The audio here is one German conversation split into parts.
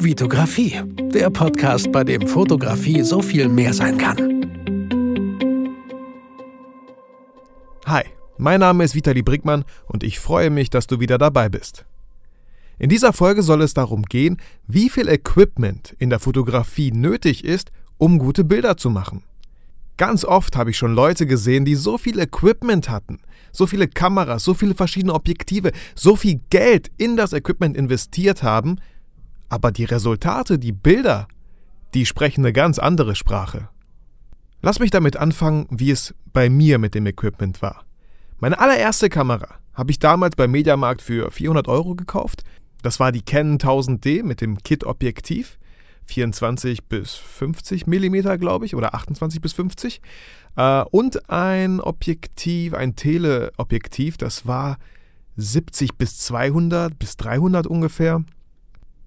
Vitografie, der Podcast, bei dem Fotografie so viel mehr sein kann. Hi, mein Name ist Vitali Brickmann und ich freue mich, dass du wieder dabei bist. In dieser Folge soll es darum gehen, wie viel Equipment in der Fotografie nötig ist, um gute Bilder zu machen. Ganz oft habe ich schon Leute gesehen, die so viel Equipment hatten, so viele Kameras, so viele verschiedene Objektive, so viel Geld in das Equipment investiert haben, aber die Resultate, die Bilder, die sprechen eine ganz andere Sprache. Lass mich damit anfangen, wie es bei mir mit dem Equipment war. Meine allererste Kamera habe ich damals beim Mediamarkt für 400 Euro gekauft. Das war die Canon 1000D mit dem Kit-Objektiv. 24 bis 50 mm, glaube ich, oder 28 bis 50. Äh, und ein Objektiv, ein Teleobjektiv, das war 70 bis 200 bis 300 ungefähr.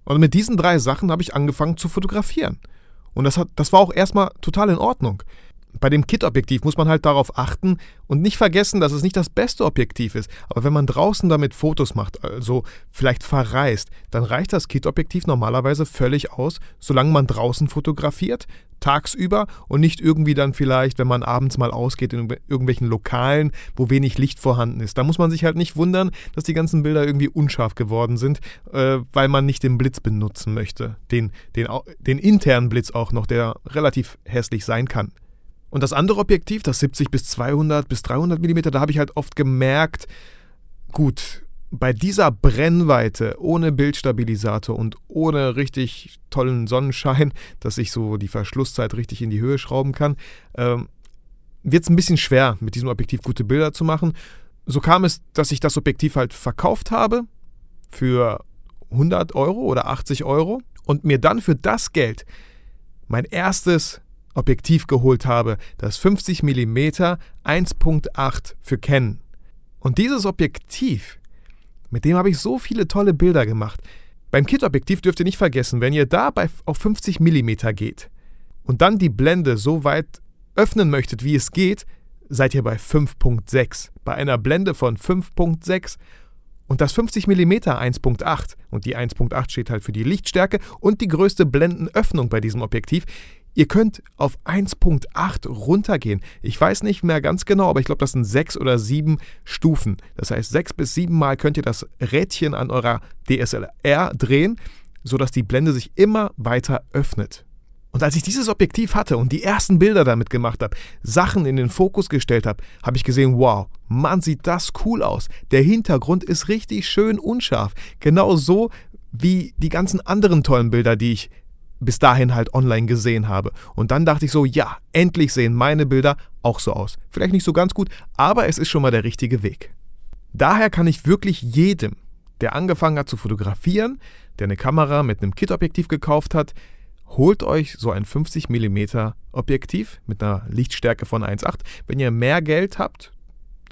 Und mit diesen drei Sachen habe ich angefangen zu fotografieren. Und das, hat, das war auch erstmal total in Ordnung bei dem Kit-Objektiv muss man halt darauf achten und nicht vergessen, dass es nicht das beste Objektiv ist. Aber wenn man draußen damit Fotos macht, also vielleicht verreist, dann reicht das Kit-Objektiv normalerweise völlig aus, solange man draußen fotografiert, tagsüber und nicht irgendwie dann vielleicht, wenn man abends mal ausgeht in irgendwelchen Lokalen, wo wenig Licht vorhanden ist. Da muss man sich halt nicht wundern, dass die ganzen Bilder irgendwie unscharf geworden sind, äh, weil man nicht den Blitz benutzen möchte. Den, den, den internen Blitz auch noch, der relativ hässlich sein kann. Und das andere Objektiv, das 70 bis 200 bis 300 mm, da habe ich halt oft gemerkt, gut, bei dieser Brennweite ohne Bildstabilisator und ohne richtig tollen Sonnenschein, dass ich so die Verschlusszeit richtig in die Höhe schrauben kann, ähm, wird es ein bisschen schwer, mit diesem Objektiv gute Bilder zu machen. So kam es, dass ich das Objektiv halt verkauft habe für 100 Euro oder 80 Euro und mir dann für das Geld mein erstes Objektiv geholt habe, das 50 mm 1.8 für Canon. Und dieses Objektiv, mit dem habe ich so viele tolle Bilder gemacht. Beim Kit-Objektiv dürft ihr nicht vergessen, wenn ihr dabei auf 50 mm geht und dann die Blende so weit öffnen möchtet, wie es geht, seid ihr bei 5.6. Bei einer Blende von 5.6 und das 50 mm 1.8 und die 1.8 steht halt für die Lichtstärke und die größte Blendenöffnung bei diesem Objektiv. Ihr könnt auf 1.8 runtergehen. Ich weiß nicht mehr ganz genau, aber ich glaube, das sind sechs oder sieben Stufen. Das heißt, sechs bis sieben Mal könnt ihr das Rädchen an eurer DSLR drehen, sodass die Blende sich immer weiter öffnet. Und als ich dieses Objektiv hatte und die ersten Bilder damit gemacht habe, Sachen in den Fokus gestellt habe, habe ich gesehen, wow, Mann, sieht das cool aus. Der Hintergrund ist richtig schön unscharf. Genau so wie die ganzen anderen tollen Bilder, die ich bis dahin halt online gesehen habe. Und dann dachte ich so, ja, endlich sehen meine Bilder auch so aus. Vielleicht nicht so ganz gut, aber es ist schon mal der richtige Weg. Daher kann ich wirklich jedem, der angefangen hat zu fotografieren, der eine Kamera mit einem Kit-Objektiv gekauft hat, holt euch so ein 50 mm Objektiv mit einer Lichtstärke von 1,8. Wenn ihr mehr Geld habt,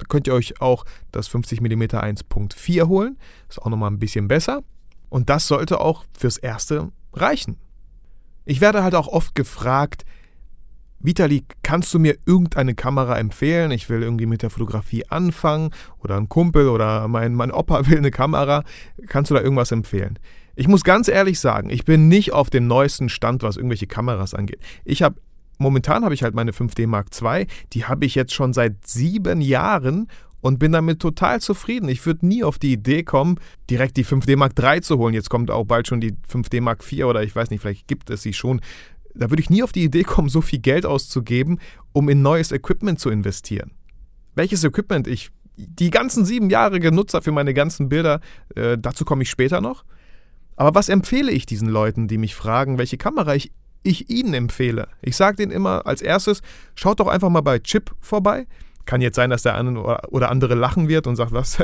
könnt ihr euch auch das 50 mm 1.4 holen. Ist auch nochmal ein bisschen besser. Und das sollte auch fürs Erste reichen. Ich werde halt auch oft gefragt, Vitali, kannst du mir irgendeine Kamera empfehlen? Ich will irgendwie mit der Fotografie anfangen oder ein Kumpel oder mein, mein Opa will eine Kamera. Kannst du da irgendwas empfehlen? Ich muss ganz ehrlich sagen, ich bin nicht auf dem neuesten Stand, was irgendwelche Kameras angeht. Ich habe momentan habe ich halt meine 5D Mark II, die habe ich jetzt schon seit sieben Jahren und bin damit total zufrieden. Ich würde nie auf die Idee kommen, direkt die 5D Mark III zu holen. Jetzt kommt auch bald schon die 5D Mark IV oder ich weiß nicht, vielleicht gibt es sie schon. Da würde ich nie auf die Idee kommen, so viel Geld auszugeben, um in neues Equipment zu investieren. Welches Equipment ich die ganzen sieben Jahre genutzt habe für meine ganzen Bilder, äh, dazu komme ich später noch. Aber was empfehle ich diesen Leuten, die mich fragen, welche Kamera ich, ich ihnen empfehle? Ich sage denen immer als erstes, schaut doch einfach mal bei Chip vorbei. Kann jetzt sein, dass der eine oder andere lachen wird und sagt, was,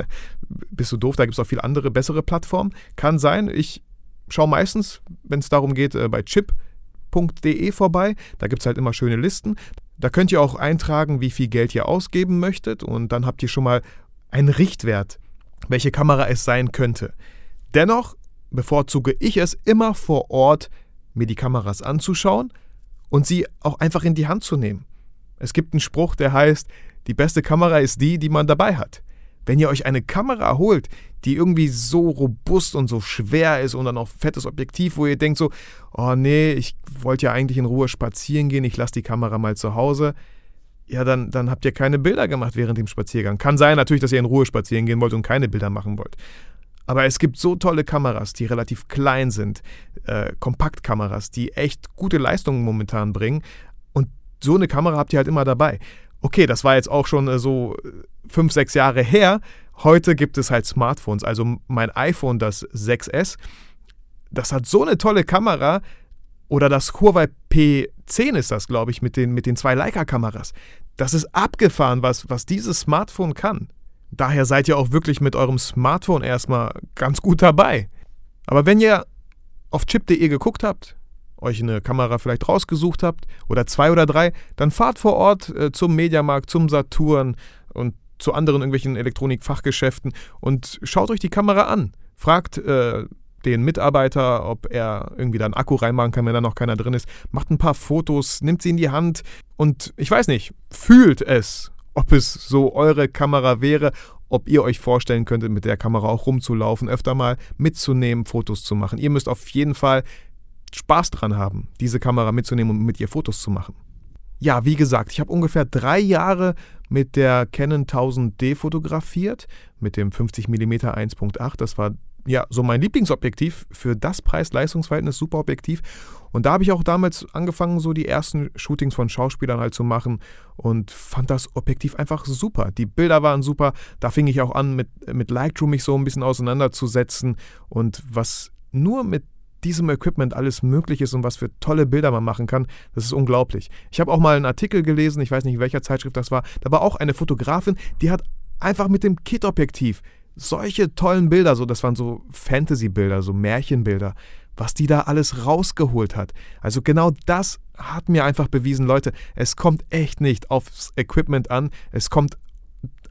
bist du doof, da gibt es auch viele andere, bessere Plattformen. Kann sein. Ich schaue meistens, wenn es darum geht, äh, bei chip.de vorbei. Da gibt es halt immer schöne Listen. Da könnt ihr auch eintragen, wie viel Geld ihr ausgeben möchtet und dann habt ihr schon mal einen Richtwert, welche Kamera es sein könnte. Dennoch bevorzuge ich es immer vor Ort, mir die Kameras anzuschauen und sie auch einfach in die Hand zu nehmen. Es gibt einen Spruch, der heißt, die beste Kamera ist die, die man dabei hat. Wenn ihr euch eine Kamera holt, die irgendwie so robust und so schwer ist und dann auch fettes Objektiv, wo ihr denkt so, oh nee, ich wollte ja eigentlich in Ruhe spazieren gehen, ich lasse die Kamera mal zu Hause. Ja, dann, dann habt ihr keine Bilder gemacht während dem Spaziergang. Kann sein natürlich, dass ihr in Ruhe spazieren gehen wollt und keine Bilder machen wollt. Aber es gibt so tolle Kameras, die relativ klein sind, äh, Kompaktkameras, die echt gute Leistungen momentan bringen. Und so eine Kamera habt ihr halt immer dabei. Okay, das war jetzt auch schon äh, so äh, fünf, sechs Jahre her. Heute gibt es halt Smartphones. Also mein iPhone, das 6S, das hat so eine tolle Kamera. Oder das Huawei P10 ist das, glaube ich, mit den, mit den zwei Leica-Kameras. Das ist abgefahren, was, was dieses Smartphone kann. Daher seid ihr auch wirklich mit eurem Smartphone erstmal ganz gut dabei. Aber wenn ihr auf chip.de geguckt habt, euch eine Kamera vielleicht rausgesucht habt oder zwei oder drei, dann fahrt vor Ort äh, zum Mediamarkt, zum Saturn und zu anderen irgendwelchen Elektronikfachgeschäften und schaut euch die Kamera an. Fragt äh, den Mitarbeiter, ob er irgendwie da einen Akku reinmachen kann, wenn da noch keiner drin ist. Macht ein paar Fotos, nimmt sie in die Hand und ich weiß nicht, fühlt es ob es so eure Kamera wäre, ob ihr euch vorstellen könntet, mit der Kamera auch rumzulaufen, öfter mal mitzunehmen, Fotos zu machen. Ihr müsst auf jeden Fall Spaß dran haben, diese Kamera mitzunehmen und mit ihr Fotos zu machen. Ja, wie gesagt, ich habe ungefähr drei Jahre mit der Canon 1000D fotografiert, mit dem 50mm 1.8. Das war ja, so mein Lieblingsobjektiv für das Preis-Leistungs-Verhältnis, super Objektiv. Und da habe ich auch damals angefangen, so die ersten Shootings von Schauspielern halt zu machen und fand das Objektiv einfach super. Die Bilder waren super. Da fing ich auch an, mit, mit Lightroom mich so ein bisschen auseinanderzusetzen und was nur mit diesem Equipment alles möglich ist und was für tolle Bilder man machen kann, das ist unglaublich. Ich habe auch mal einen Artikel gelesen, ich weiß nicht, in welcher Zeitschrift das war, da war auch eine Fotografin, die hat einfach mit dem Kit-Objektiv solche tollen Bilder, so das waren so Fantasy-Bilder, so Märchenbilder, was die da alles rausgeholt hat. Also genau das hat mir einfach bewiesen, Leute, es kommt echt nicht aufs Equipment an, es kommt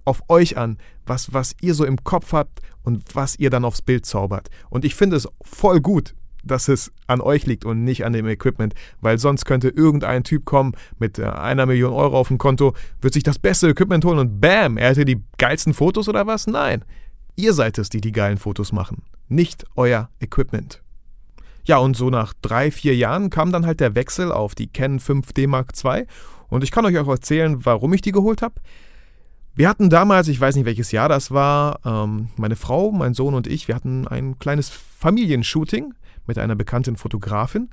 auf euch an, was, was ihr so im Kopf habt und was ihr dann aufs Bild zaubert. Und ich finde es voll gut, dass es an euch liegt und nicht an dem Equipment, weil sonst könnte irgendein Typ kommen mit äh, einer Million Euro auf dem Konto, wird sich das beste Equipment holen und bam, er hätte die geilsten Fotos oder was? Nein. Ihr seid es, die die geilen Fotos machen, nicht euer Equipment. Ja, und so nach drei, vier Jahren kam dann halt der Wechsel auf die Canon 5D Mark II und ich kann euch auch erzählen, warum ich die geholt habe. Wir hatten damals, ich weiß nicht welches Jahr das war, ähm, meine Frau, mein Sohn und ich, wir hatten ein kleines Familienshooting mit einer bekannten Fotografin.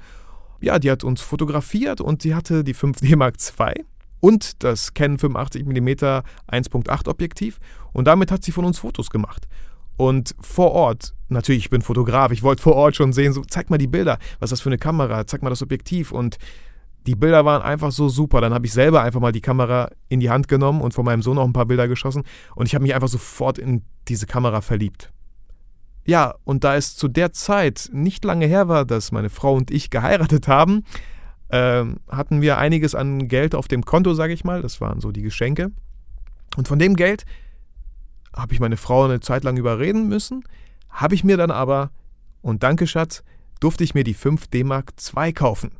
Ja, die hat uns fotografiert und sie hatte die 5D Mark II und das Canon 85mm 1.8 Objektiv und damit hat sie von uns Fotos gemacht. Und vor Ort, natürlich, ich bin Fotograf, ich wollte vor Ort schon sehen, so, zeig mal die Bilder, was ist das für eine Kamera, zeig mal das Objektiv und die Bilder waren einfach so super. Dann habe ich selber einfach mal die Kamera in die Hand genommen und von meinem Sohn auch ein paar Bilder geschossen und ich habe mich einfach sofort in diese Kamera verliebt. Ja, und da es zu der Zeit nicht lange her war, dass meine Frau und ich geheiratet haben, ähm, hatten wir einiges an Geld auf dem Konto, sage ich mal. Das waren so die Geschenke. Und von dem Geld habe ich meine Frau eine Zeit lang überreden müssen, habe ich mir dann aber, und danke Schatz, durfte ich mir die 5 D-Mark 2 kaufen.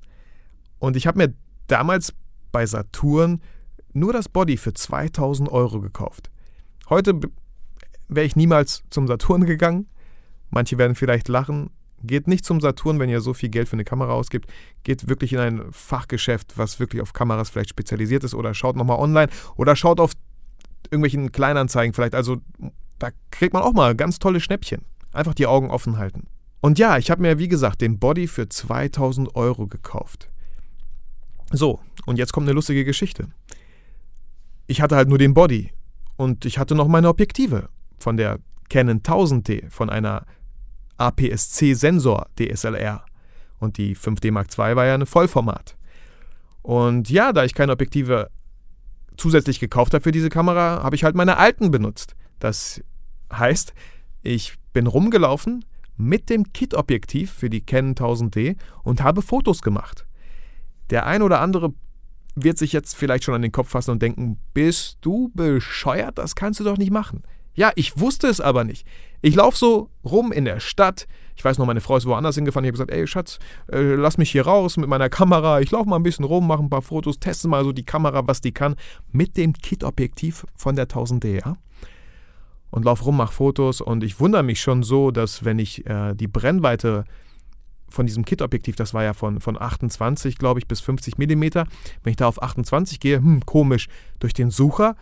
Und ich habe mir damals bei Saturn nur das Body für 2000 Euro gekauft. Heute wäre ich niemals zum Saturn gegangen. Manche werden vielleicht lachen, Geht nicht zum Saturn, wenn ihr so viel Geld für eine Kamera ausgibt. Geht wirklich in ein Fachgeschäft, was wirklich auf Kameras vielleicht spezialisiert ist. Oder schaut nochmal online. Oder schaut auf irgendwelchen Kleinanzeigen vielleicht. Also da kriegt man auch mal ganz tolle Schnäppchen. Einfach die Augen offen halten. Und ja, ich habe mir, wie gesagt, den Body für 2000 Euro gekauft. So, und jetzt kommt eine lustige Geschichte. Ich hatte halt nur den Body und ich hatte noch meine Objektive von der Canon 1000D, von einer APS-C-Sensor DSLR. Und die 5D Mark II war ja eine Vollformat. Und ja, da ich keine Objektive zusätzlich gekauft habe für diese Kamera, habe ich halt meine alten benutzt. Das heißt, ich bin rumgelaufen mit dem Kit-Objektiv für die Canon 1000D und habe Fotos gemacht. Der ein oder andere wird sich jetzt vielleicht schon an den Kopf fassen und denken, bist du bescheuert? Das kannst du doch nicht machen. Ja, ich wusste es aber nicht. Ich laufe so rum in der Stadt. Ich weiß noch, meine Frau ist woanders hingefahren. Ich habe gesagt, ey Schatz, äh, lass mich hier raus mit meiner Kamera. Ich laufe mal ein bisschen rum, mache ein paar Fotos, teste mal so die Kamera, was die kann, mit dem Kit-Objektiv von der 1000D. Ja? und laufe rum, mache Fotos und ich wundere mich schon so, dass wenn ich äh, die Brennweite von diesem Kit-Objektiv, das war ja von, von 28, glaube ich, bis 50 mm, wenn ich da auf 28 gehe, hm, komisch, durch den Sucher,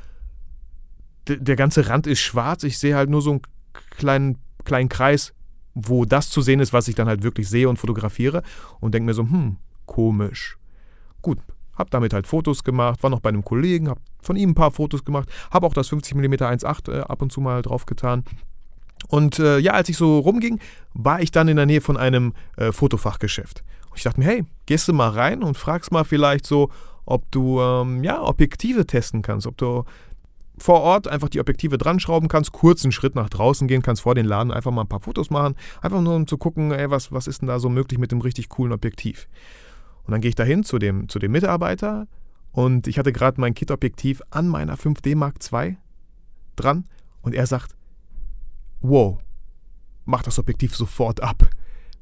der ganze Rand ist schwarz, ich sehe halt nur so einen kleinen, kleinen Kreis, wo das zu sehen ist, was ich dann halt wirklich sehe und fotografiere und denke mir so, hm, komisch. Gut, hab damit halt Fotos gemacht, war noch bei einem Kollegen, hab von ihm ein paar Fotos gemacht, habe auch das 50 mm 1.8 äh, ab und zu mal drauf getan. Und äh, ja, als ich so rumging, war ich dann in der Nähe von einem äh, Fotofachgeschäft. Und ich dachte mir, hey, gehst du mal rein und fragst mal vielleicht so, ob du ähm, ja, Objektive testen kannst, ob du vor Ort einfach die Objektive dran schrauben kannst, kurz einen Schritt nach draußen gehen kannst vor den Laden, einfach mal ein paar Fotos machen, einfach nur um zu gucken, ey, was, was ist denn da so möglich mit dem richtig coolen Objektiv. Und dann gehe ich dahin zu dem, zu dem Mitarbeiter und ich hatte gerade mein Kit-Objektiv an meiner 5D Mark II dran und er sagt, wow, mach das Objektiv sofort ab.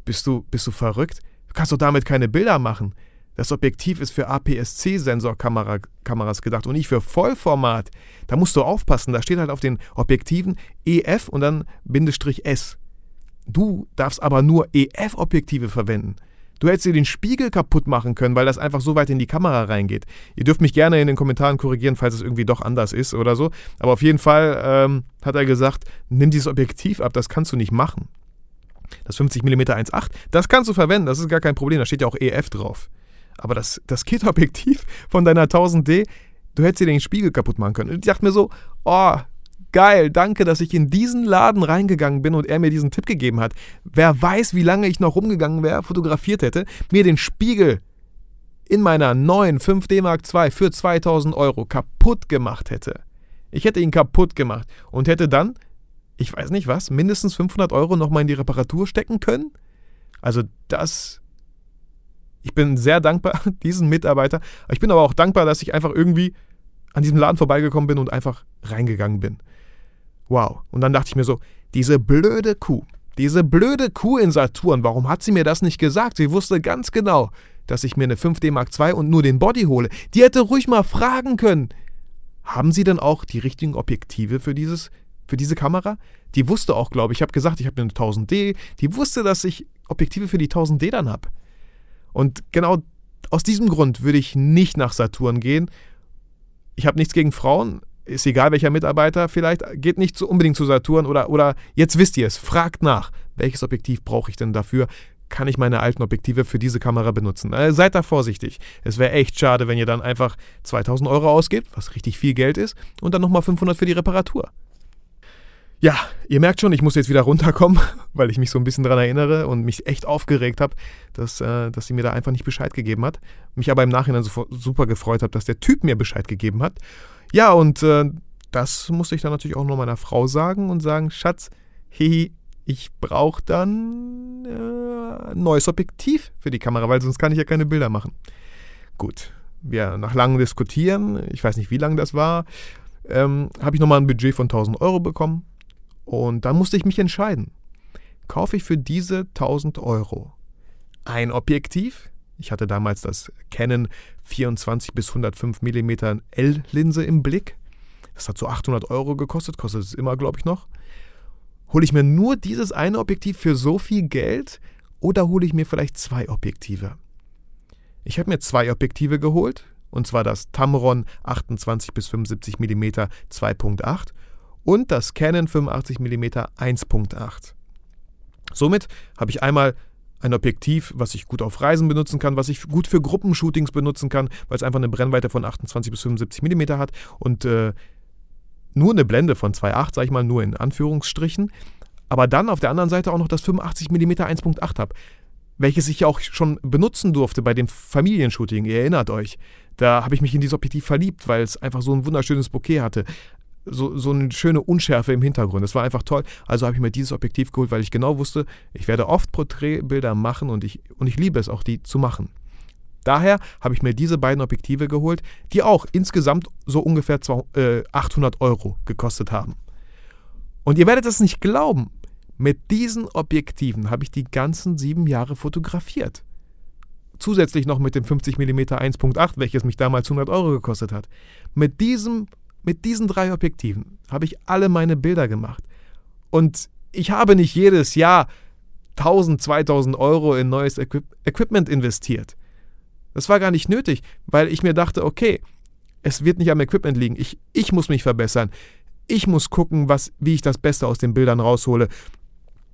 Bist du, bist du verrückt? Du kannst doch damit keine Bilder machen. Das Objektiv ist für APS-C-Sensorkameras gedacht und nicht für Vollformat. Da musst du aufpassen, da steht halt auf den Objektiven EF und dann Bindestrich S. Du darfst aber nur EF-Objektive verwenden. Du hättest dir den Spiegel kaputt machen können, weil das einfach so weit in die Kamera reingeht. Ihr dürft mich gerne in den Kommentaren korrigieren, falls es irgendwie doch anders ist oder so. Aber auf jeden Fall ähm, hat er gesagt, nimm dieses Objektiv ab, das kannst du nicht machen. Das 50mm 1.8, das kannst du verwenden, das ist gar kein Problem, da steht ja auch EF drauf. Aber das, das Kit-Objektiv von deiner 1000D, du hättest dir den Spiegel kaputt machen können. Und ich dachte mir so, oh, geil, danke, dass ich in diesen Laden reingegangen bin und er mir diesen Tipp gegeben hat. Wer weiß, wie lange ich noch rumgegangen wäre, fotografiert hätte, mir den Spiegel in meiner neuen 5D Mark II für 2000 Euro kaputt gemacht hätte. Ich hätte ihn kaputt gemacht und hätte dann, ich weiß nicht was, mindestens 500 Euro nochmal in die Reparatur stecken können. Also das ich bin sehr dankbar, diesen Mitarbeiter. Ich bin aber auch dankbar, dass ich einfach irgendwie an diesem Laden vorbeigekommen bin und einfach reingegangen bin. Wow. Und dann dachte ich mir so, diese blöde Kuh, diese blöde Kuh in Saturn, warum hat sie mir das nicht gesagt? Sie wusste ganz genau, dass ich mir eine 5D Mark II und nur den Body hole. Die hätte ruhig mal fragen können. Haben Sie denn auch die richtigen Objektive für dieses für diese Kamera? Die wusste auch, glaube ich, ich habe gesagt, ich habe eine 1000D, die wusste, dass ich Objektive für die 1000D dann habe. Und genau aus diesem Grund würde ich nicht nach Saturn gehen. Ich habe nichts gegen Frauen, ist egal welcher Mitarbeiter, vielleicht geht nicht so unbedingt zu Saturn oder, oder jetzt wisst ihr es, fragt nach, welches Objektiv brauche ich denn dafür? Kann ich meine alten Objektive für diese Kamera benutzen? Also seid da vorsichtig. Es wäre echt schade, wenn ihr dann einfach 2000 Euro ausgebt, was richtig viel Geld ist, und dann nochmal 500 für die Reparatur. Ja, ihr merkt schon, ich muss jetzt wieder runterkommen, weil ich mich so ein bisschen daran erinnere und mich echt aufgeregt habe, dass, äh, dass sie mir da einfach nicht Bescheid gegeben hat. Mich aber im Nachhinein so, super gefreut habe, dass der Typ mir Bescheid gegeben hat. Ja, und äh, das musste ich dann natürlich auch nur meiner Frau sagen und sagen, Schatz, hihi, ich brauche dann äh, ein neues Objektiv für die Kamera, weil sonst kann ich ja keine Bilder machen. Gut, wir nach langem Diskutieren, ich weiß nicht, wie lang das war, ähm, habe ich nochmal ein Budget von 1000 Euro bekommen und dann musste ich mich entscheiden. Kaufe ich für diese 1000 Euro ein Objektiv? Ich hatte damals das Canon 24 bis 105 mm L-Linse im Blick. Das hat so 800 Euro gekostet, kostet es immer, glaube ich, noch. Hole ich mir nur dieses eine Objektiv für so viel Geld oder hole ich mir vielleicht zwei Objektive? Ich habe mir zwei Objektive geholt, und zwar das Tamron 28 bis 75 mm 2.8 und das Canon 85mm 1.8. Somit habe ich einmal ein Objektiv, was ich gut auf Reisen benutzen kann, was ich gut für Gruppenshootings benutzen kann, weil es einfach eine Brennweite von 28 bis 75 mm hat und äh, nur eine Blende von 2.8, sage ich mal, nur in Anführungsstrichen. Aber dann auf der anderen Seite auch noch das 85 mm 1.8 habe, welches ich auch schon benutzen durfte bei dem Familienshooting. Ihr erinnert euch. Da habe ich mich in dieses Objektiv verliebt, weil es einfach so ein wunderschönes Bouquet hatte so, so eine schöne Unschärfe im Hintergrund. Das war einfach toll. Also habe ich mir dieses Objektiv geholt, weil ich genau wusste, ich werde oft Porträtbilder machen und ich, und ich liebe es auch, die zu machen. Daher habe ich mir diese beiden Objektive geholt, die auch insgesamt so ungefähr 800 Euro gekostet haben. Und ihr werdet es nicht glauben, mit diesen Objektiven habe ich die ganzen sieben Jahre fotografiert. Zusätzlich noch mit dem 50mm 1.8, welches mich damals 100 Euro gekostet hat. Mit diesem mit diesen drei Objektiven habe ich alle meine Bilder gemacht. Und ich habe nicht jedes Jahr 1000, 2000 Euro in neues Equip Equipment investiert. Das war gar nicht nötig, weil ich mir dachte, okay, es wird nicht am Equipment liegen. Ich, ich muss mich verbessern. Ich muss gucken, was, wie ich das Beste aus den Bildern raushole.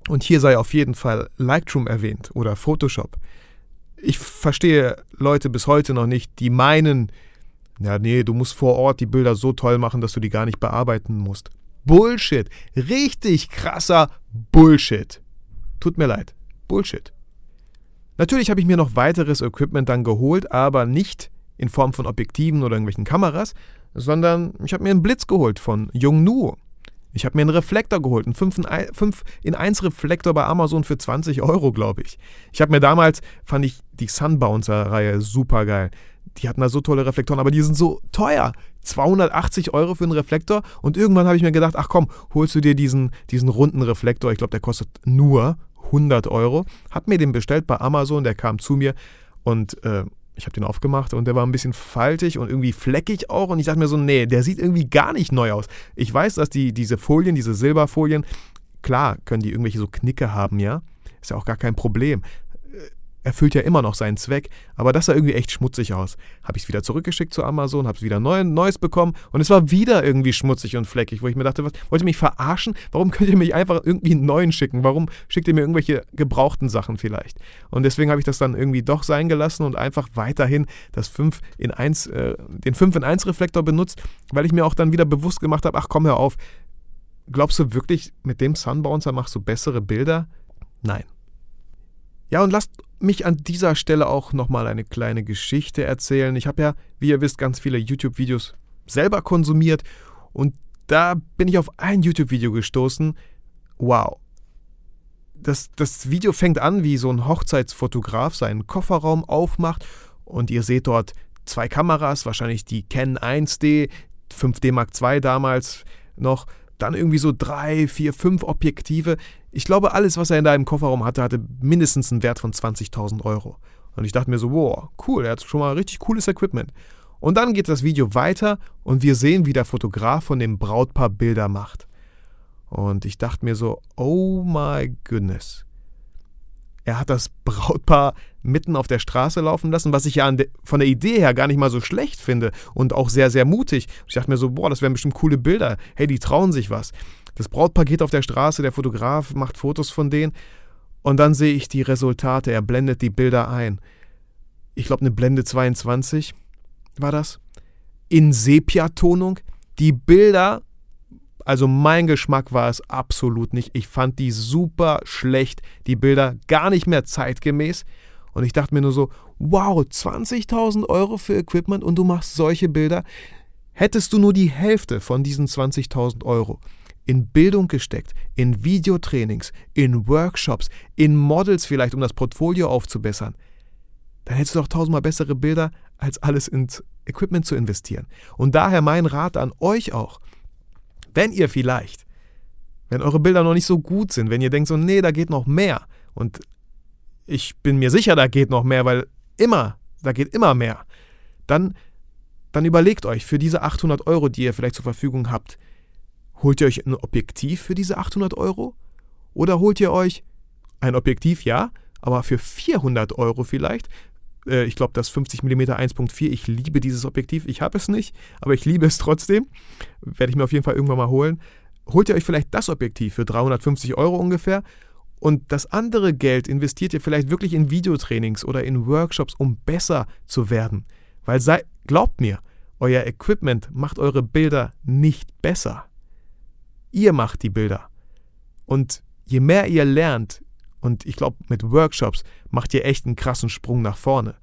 Und hier sei auf jeden Fall Lightroom erwähnt oder Photoshop. Ich verstehe Leute bis heute noch nicht, die meinen, ja, nee, du musst vor Ort die Bilder so toll machen, dass du die gar nicht bearbeiten musst. Bullshit. Richtig krasser Bullshit. Tut mir leid. Bullshit. Natürlich habe ich mir noch weiteres Equipment dann geholt, aber nicht in Form von Objektiven oder irgendwelchen Kameras, sondern ich habe mir einen Blitz geholt von Yongnuo. Ich habe mir einen Reflektor geholt, einen 5 in 1 Reflektor bei Amazon für 20 Euro, glaube ich. Ich habe mir damals, fand ich die Sunbouncer-Reihe super geil. Die hatten da so tolle Reflektoren, aber die sind so teuer. 280 Euro für einen Reflektor. Und irgendwann habe ich mir gedacht, ach komm, holst du dir diesen, diesen runden Reflektor. Ich glaube, der kostet nur 100 Euro. Hab mir den bestellt bei Amazon, der kam zu mir und äh, ich habe den aufgemacht und der war ein bisschen faltig und irgendwie fleckig auch. Und ich dachte mir so, nee, der sieht irgendwie gar nicht neu aus. Ich weiß, dass die, diese Folien, diese Silberfolien, klar können die irgendwelche so Knicke haben, ja. Ist ja auch gar kein Problem erfüllt ja immer noch seinen Zweck, aber das sah irgendwie echt schmutzig aus. Habe ich es wieder zurückgeschickt zu Amazon, habe es wieder neu, Neues bekommen und es war wieder irgendwie schmutzig und fleckig, wo ich mir dachte, was, wollt ihr mich verarschen? Warum könnt ihr mich einfach irgendwie einen neuen schicken? Warum schickt ihr mir irgendwelche gebrauchten Sachen vielleicht? Und deswegen habe ich das dann irgendwie doch sein gelassen und einfach weiterhin das 5 in 1, äh, den 5 in 1 Reflektor benutzt, weil ich mir auch dann wieder bewusst gemacht habe, ach komm, hör auf. Glaubst du wirklich, mit dem Sunbouncer machst du bessere Bilder? Nein. Ja, und lasst mich an dieser Stelle auch nochmal eine kleine Geschichte erzählen. Ich habe ja, wie ihr wisst, ganz viele YouTube-Videos selber konsumiert und da bin ich auf ein YouTube-Video gestoßen. Wow. Das, das Video fängt an, wie so ein Hochzeitsfotograf seinen Kofferraum aufmacht und ihr seht dort zwei Kameras, wahrscheinlich die Canon 1D, 5D Mark II damals noch, dann irgendwie so drei, vier, fünf Objektive. Ich glaube, alles, was er in deinem Kofferraum hatte, hatte mindestens einen Wert von 20.000 Euro. Und ich dachte mir so, wow, cool, er hat schon mal richtig cooles Equipment. Und dann geht das Video weiter und wir sehen, wie der Fotograf von dem Brautpaar Bilder macht. Und ich dachte mir so, oh my goodness. Er hat das Brautpaar mitten auf der Straße laufen lassen, was ich ja de, von der Idee her gar nicht mal so schlecht finde und auch sehr, sehr mutig. Ich dachte mir so, boah, das wären bestimmt coole Bilder. Hey, die trauen sich was. Das Brautpaar geht auf der Straße, der Fotograf macht Fotos von denen und dann sehe ich die Resultate. Er blendet die Bilder ein. Ich glaube, eine Blende 22 war das. In Sepiatonung. Die Bilder also mein Geschmack war es absolut nicht. Ich fand die super schlecht, die Bilder gar nicht mehr zeitgemäß. Und ich dachte mir nur so, wow, 20.000 Euro für Equipment und du machst solche Bilder. Hättest du nur die Hälfte von diesen 20.000 Euro in Bildung gesteckt, in Videotrainings, in Workshops, in Models vielleicht, um das Portfolio aufzubessern, dann hättest du doch tausendmal bessere Bilder, als alles ins Equipment zu investieren. Und daher mein Rat an euch auch. Wenn ihr vielleicht, wenn eure Bilder noch nicht so gut sind, wenn ihr denkt so, nee, da geht noch mehr und ich bin mir sicher, da geht noch mehr, weil immer, da geht immer mehr, dann, dann überlegt euch für diese 800 Euro, die ihr vielleicht zur Verfügung habt, holt ihr euch ein Objektiv für diese 800 Euro? Oder holt ihr euch ein Objektiv, ja, aber für 400 Euro vielleicht äh, ich glaube, das 50 mm 1.4. Ich liebe dieses Objektiv. Ich habe es nicht, aber ich liebe es trotzdem. Werde ich mir auf jeden Fall irgendwann mal holen. Holt ihr euch vielleicht das Objektiv für 350 Euro ungefähr und das andere Geld investiert ihr vielleicht wirklich in Videotrainings oder in Workshops, um besser zu werden. Weil sei, glaubt mir, euer Equipment macht eure Bilder nicht besser. Ihr macht die Bilder. Und je mehr ihr lernt, und ich glaube, mit Workshops macht ihr echt einen krassen Sprung nach vorne.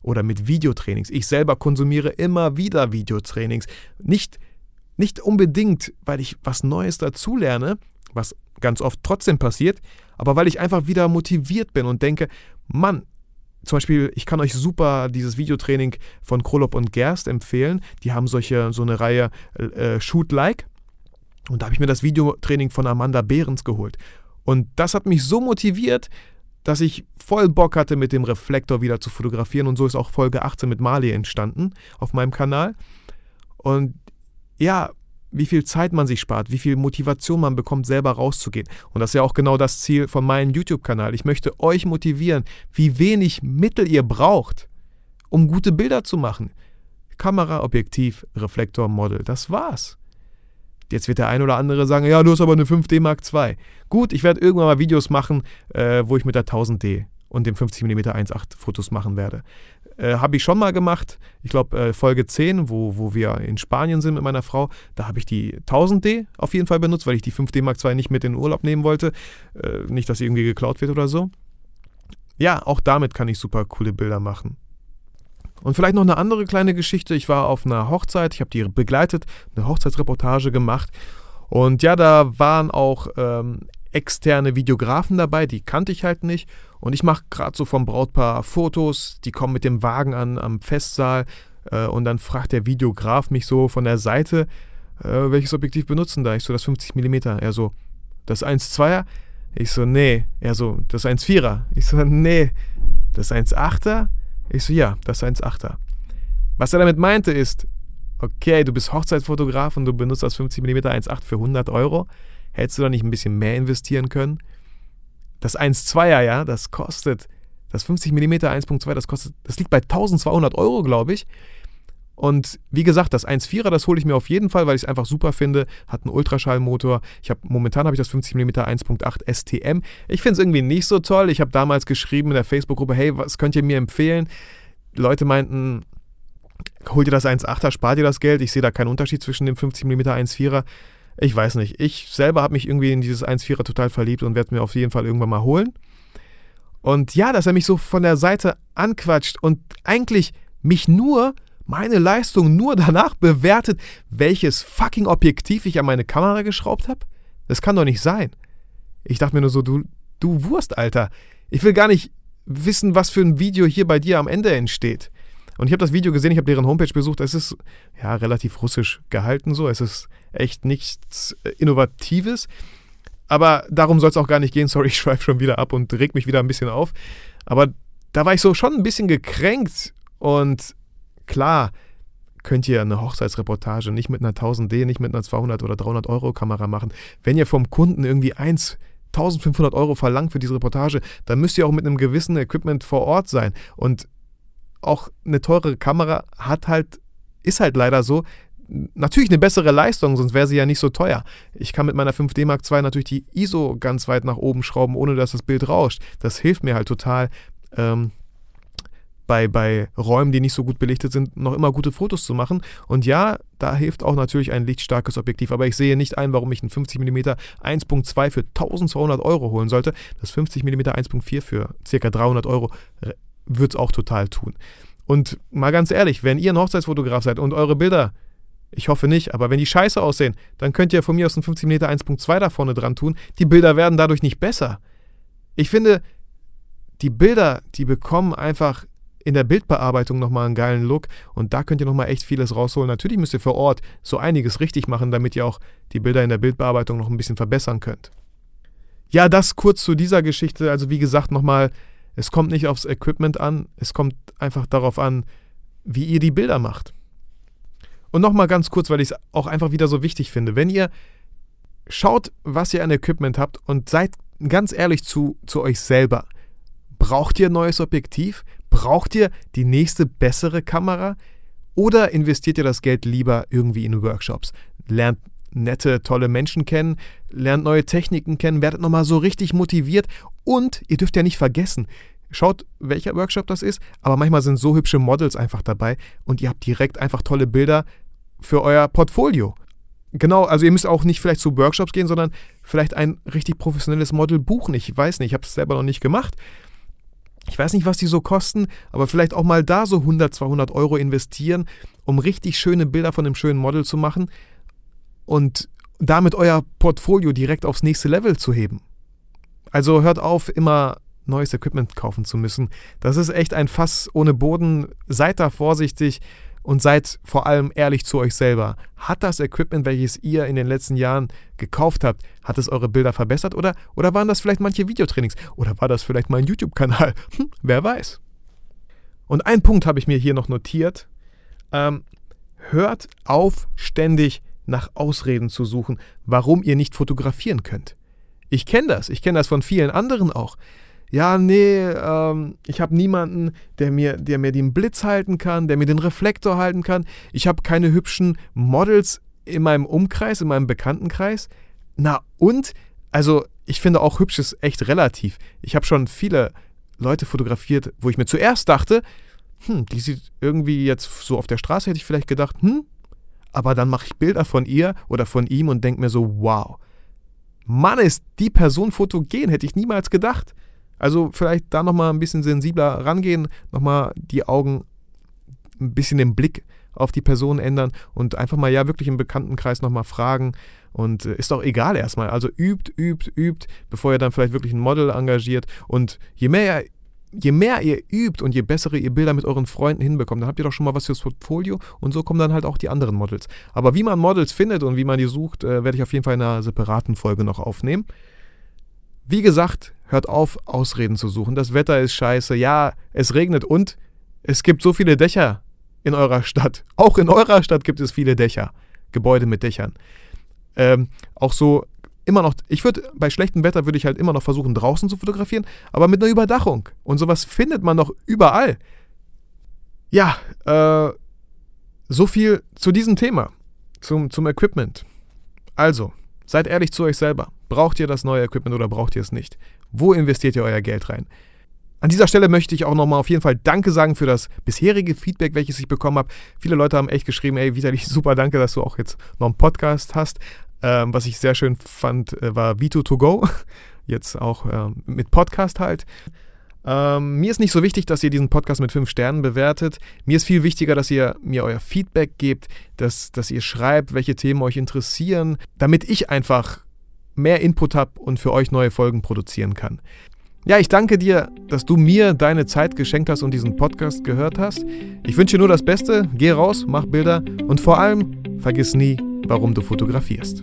Oder mit Videotrainings. Ich selber konsumiere immer wieder Videotrainings. Nicht, nicht unbedingt, weil ich was Neues dazulerne, was ganz oft trotzdem passiert, aber weil ich einfach wieder motiviert bin und denke, Mann, zum Beispiel, ich kann euch super dieses Videotraining von Krolop und Gerst empfehlen. Die haben solche, so eine Reihe äh, Shoot Like. Und da habe ich mir das Videotraining von Amanda Behrens geholt. Und das hat mich so motiviert, dass ich voll Bock hatte, mit dem Reflektor wieder zu fotografieren. Und so ist auch Folge 18 mit Mali entstanden auf meinem Kanal. Und ja, wie viel Zeit man sich spart, wie viel Motivation man bekommt, selber rauszugehen. Und das ist ja auch genau das Ziel von meinem YouTube-Kanal. Ich möchte euch motivieren, wie wenig Mittel ihr braucht, um gute Bilder zu machen. Kamera, Objektiv, Reflektor, Model. Das war's. Jetzt wird der ein oder andere sagen, ja, du hast aber eine 5D Mark II. Gut, ich werde irgendwann mal Videos machen, äh, wo ich mit der 1000D und dem 50mm 1.8 Fotos machen werde. Äh, habe ich schon mal gemacht. Ich glaube, äh, Folge 10, wo, wo wir in Spanien sind mit meiner Frau, da habe ich die 1000D auf jeden Fall benutzt, weil ich die 5D Mark II nicht mit in den Urlaub nehmen wollte. Äh, nicht, dass sie irgendwie geklaut wird oder so. Ja, auch damit kann ich super coole Bilder machen. Und vielleicht noch eine andere kleine Geschichte. Ich war auf einer Hochzeit, ich habe die begleitet, eine Hochzeitsreportage gemacht. Und ja, da waren auch ähm, externe Videografen dabei, die kannte ich halt nicht. Und ich mache gerade so vom Brautpaar Fotos, die kommen mit dem Wagen an am Festsaal äh, und dann fragt der Videograf mich so von der Seite, äh, welches Objektiv benutzen da? Ich so, das 50 mm. Er so, das 1,2er? Ich so, nee. Er so, das 1,4er? Ich so, nee. Das 1,8er? Ich so, ja, das 1,8er. Was er damit meinte ist, okay, du bist Hochzeitsfotograf und du benutzt das 50 mm 1,8 für 100 Euro. Hättest du da nicht ein bisschen mehr investieren können? Das 1,2er, ja, das kostet, das 50 mm 1.2, das kostet, das liegt bei 1200 Euro, glaube ich. Und wie gesagt, das 1.4er, das hole ich mir auf jeden Fall, weil ich es einfach super finde. Hat einen Ultraschallmotor. Ich habe momentan habe ich das 50 mm 1.8 STM. Ich finde es irgendwie nicht so toll. Ich habe damals geschrieben in der Facebook-Gruppe, hey, was könnt ihr mir empfehlen? Leute meinten, hol dir das 1.8er, spart dir das Geld. Ich sehe da keinen Unterschied zwischen dem 50 mm 1.4er. Ich weiß nicht. Ich selber habe mich irgendwie in dieses 1.4er total verliebt und werde mir auf jeden Fall irgendwann mal holen. Und ja, dass er mich so von der Seite anquatscht und eigentlich mich nur, meine Leistung nur danach bewertet, welches fucking Objektiv ich an meine Kamera geschraubt habe? Das kann doch nicht sein. Ich dachte mir nur so, du, du Wurst, Alter. Ich will gar nicht wissen, was für ein Video hier bei dir am Ende entsteht. Und ich habe das Video gesehen, ich habe deren Homepage besucht. Es ist ja relativ russisch gehalten so. Es ist echt nichts äh, Innovatives. Aber darum soll es auch gar nicht gehen. Sorry, ich schweife schon wieder ab und reg mich wieder ein bisschen auf. Aber da war ich so schon ein bisschen gekränkt. Und klar, könnt ihr eine Hochzeitsreportage nicht mit einer 1000D, nicht mit einer 200 oder 300 Euro Kamera machen. Wenn ihr vom Kunden irgendwie 1 1500 Euro verlangt für diese Reportage, dann müsst ihr auch mit einem gewissen Equipment vor Ort sein. Und auch eine teure Kamera hat halt, ist halt leider so, natürlich eine bessere Leistung, sonst wäre sie ja nicht so teuer. Ich kann mit meiner 5D Mark II natürlich die ISO ganz weit nach oben schrauben, ohne dass das Bild rauscht. Das hilft mir halt total, ähm, bei, bei Räumen, die nicht so gut belichtet sind, noch immer gute Fotos zu machen. Und ja, da hilft auch natürlich ein lichtstarkes Objektiv. Aber ich sehe nicht ein, warum ich ein 50 mm 1.2 für 1200 Euro holen sollte. Das 50 mm 1.4 für ca. 300 Euro wird es auch total tun. Und mal ganz ehrlich, wenn ihr ein Hochzeitsfotograf seid und eure Bilder, ich hoffe nicht, aber wenn die scheiße aussehen, dann könnt ihr von mir aus ein 50 mm 1.2 da vorne dran tun. Die Bilder werden dadurch nicht besser. Ich finde, die Bilder, die bekommen einfach in der Bildbearbeitung nochmal einen geilen Look und da könnt ihr nochmal echt vieles rausholen. Natürlich müsst ihr vor Ort so einiges richtig machen, damit ihr auch die Bilder in der Bildbearbeitung noch ein bisschen verbessern könnt. Ja, das kurz zu dieser Geschichte. Also wie gesagt, nochmal es kommt nicht aufs Equipment an, es kommt einfach darauf an, wie ihr die Bilder macht. Und nochmal ganz kurz, weil ich es auch einfach wieder so wichtig finde. Wenn ihr schaut, was ihr an Equipment habt und seid ganz ehrlich zu, zu euch selber. Braucht ihr ein neues Objektiv? Braucht ihr die nächste bessere Kamera? Oder investiert ihr das Geld lieber irgendwie in Workshops? Lernt nette, tolle Menschen kennen, lernt neue Techniken kennen, werdet nochmal so richtig motiviert und ihr dürft ja nicht vergessen, schaut, welcher Workshop das ist, aber manchmal sind so hübsche Models einfach dabei und ihr habt direkt einfach tolle Bilder für euer Portfolio. Genau, also ihr müsst auch nicht vielleicht zu Workshops gehen, sondern vielleicht ein richtig professionelles Model buchen. Ich weiß nicht, ich habe es selber noch nicht gemacht. Ich weiß nicht, was die so kosten, aber vielleicht auch mal da so 100, 200 Euro investieren, um richtig schöne Bilder von einem schönen Model zu machen und damit euer Portfolio direkt aufs nächste Level zu heben. Also hört auf, immer neues Equipment kaufen zu müssen. Das ist echt ein Fass ohne Boden. Seid da vorsichtig und seid vor allem ehrlich zu euch selber. Hat das Equipment, welches ihr in den letzten Jahren gekauft habt, hat es eure Bilder verbessert oder, oder waren das vielleicht manche Videotrainings? Oder war das vielleicht mein YouTube-Kanal? Hm, wer weiß. Und einen Punkt habe ich mir hier noch notiert. Ähm, hört auf, ständig nach Ausreden zu suchen, warum ihr nicht fotografieren könnt. Ich kenne das, ich kenne das von vielen anderen auch. Ja, nee, ähm, ich habe niemanden, der mir, der mir den Blitz halten kann, der mir den Reflektor halten kann. Ich habe keine hübschen Models in meinem Umkreis, in meinem Bekanntenkreis. Na und? Also, ich finde auch hübsch ist echt relativ. Ich habe schon viele Leute fotografiert, wo ich mir zuerst dachte, hm, die sieht irgendwie jetzt so auf der Straße, hätte ich vielleicht gedacht, hm, aber dann mache ich Bilder von ihr oder von ihm und denke mir so, wow, Mann, ist die Person fotogen, hätte ich niemals gedacht. Also vielleicht da nochmal ein bisschen sensibler rangehen, nochmal die Augen, ein bisschen den Blick auf die Person ändern und einfach mal ja wirklich im Bekanntenkreis nochmal fragen. Und äh, ist doch egal erstmal. Also übt, übt, übt, bevor ihr dann vielleicht wirklich ein Model engagiert. Und je mehr je mehr ihr übt und je bessere ihr Bilder mit euren Freunden hinbekommt, dann habt ihr doch schon mal was fürs Portfolio und so kommen dann halt auch die anderen Models. Aber wie man Models findet und wie man die sucht, äh, werde ich auf jeden Fall in einer separaten Folge noch aufnehmen. Wie gesagt, hört auf, Ausreden zu suchen. Das Wetter ist scheiße. Ja, es regnet und es gibt so viele Dächer in eurer Stadt. Auch in eurer Stadt gibt es viele Dächer. Gebäude mit Dächern. Ähm, auch so immer noch, ich würde, bei schlechtem Wetter würde ich halt immer noch versuchen, draußen zu fotografieren, aber mit einer Überdachung. Und sowas findet man noch überall. Ja, äh, so viel zu diesem Thema, zum, zum Equipment. Also, seid ehrlich zu euch selber. Braucht ihr das neue Equipment oder braucht ihr es nicht? Wo investiert ihr euer Geld rein? An dieser Stelle möchte ich auch nochmal auf jeden Fall Danke sagen für das bisherige Feedback, welches ich bekommen habe. Viele Leute haben echt geschrieben, ey, Vitali, super danke, dass du auch jetzt noch einen Podcast hast. Ähm, was ich sehr schön fand, äh, war Vito2Go. Jetzt auch ähm, mit Podcast halt. Ähm, mir ist nicht so wichtig, dass ihr diesen Podcast mit fünf Sternen bewertet. Mir ist viel wichtiger, dass ihr mir euer Feedback gebt, dass, dass ihr schreibt, welche Themen euch interessieren, damit ich einfach mehr Input habe und für euch neue Folgen produzieren kann. Ja, ich danke dir, dass du mir deine Zeit geschenkt hast und diesen Podcast gehört hast. Ich wünsche dir nur das Beste. Geh raus, mach Bilder und vor allem vergiss nie, warum du fotografierst.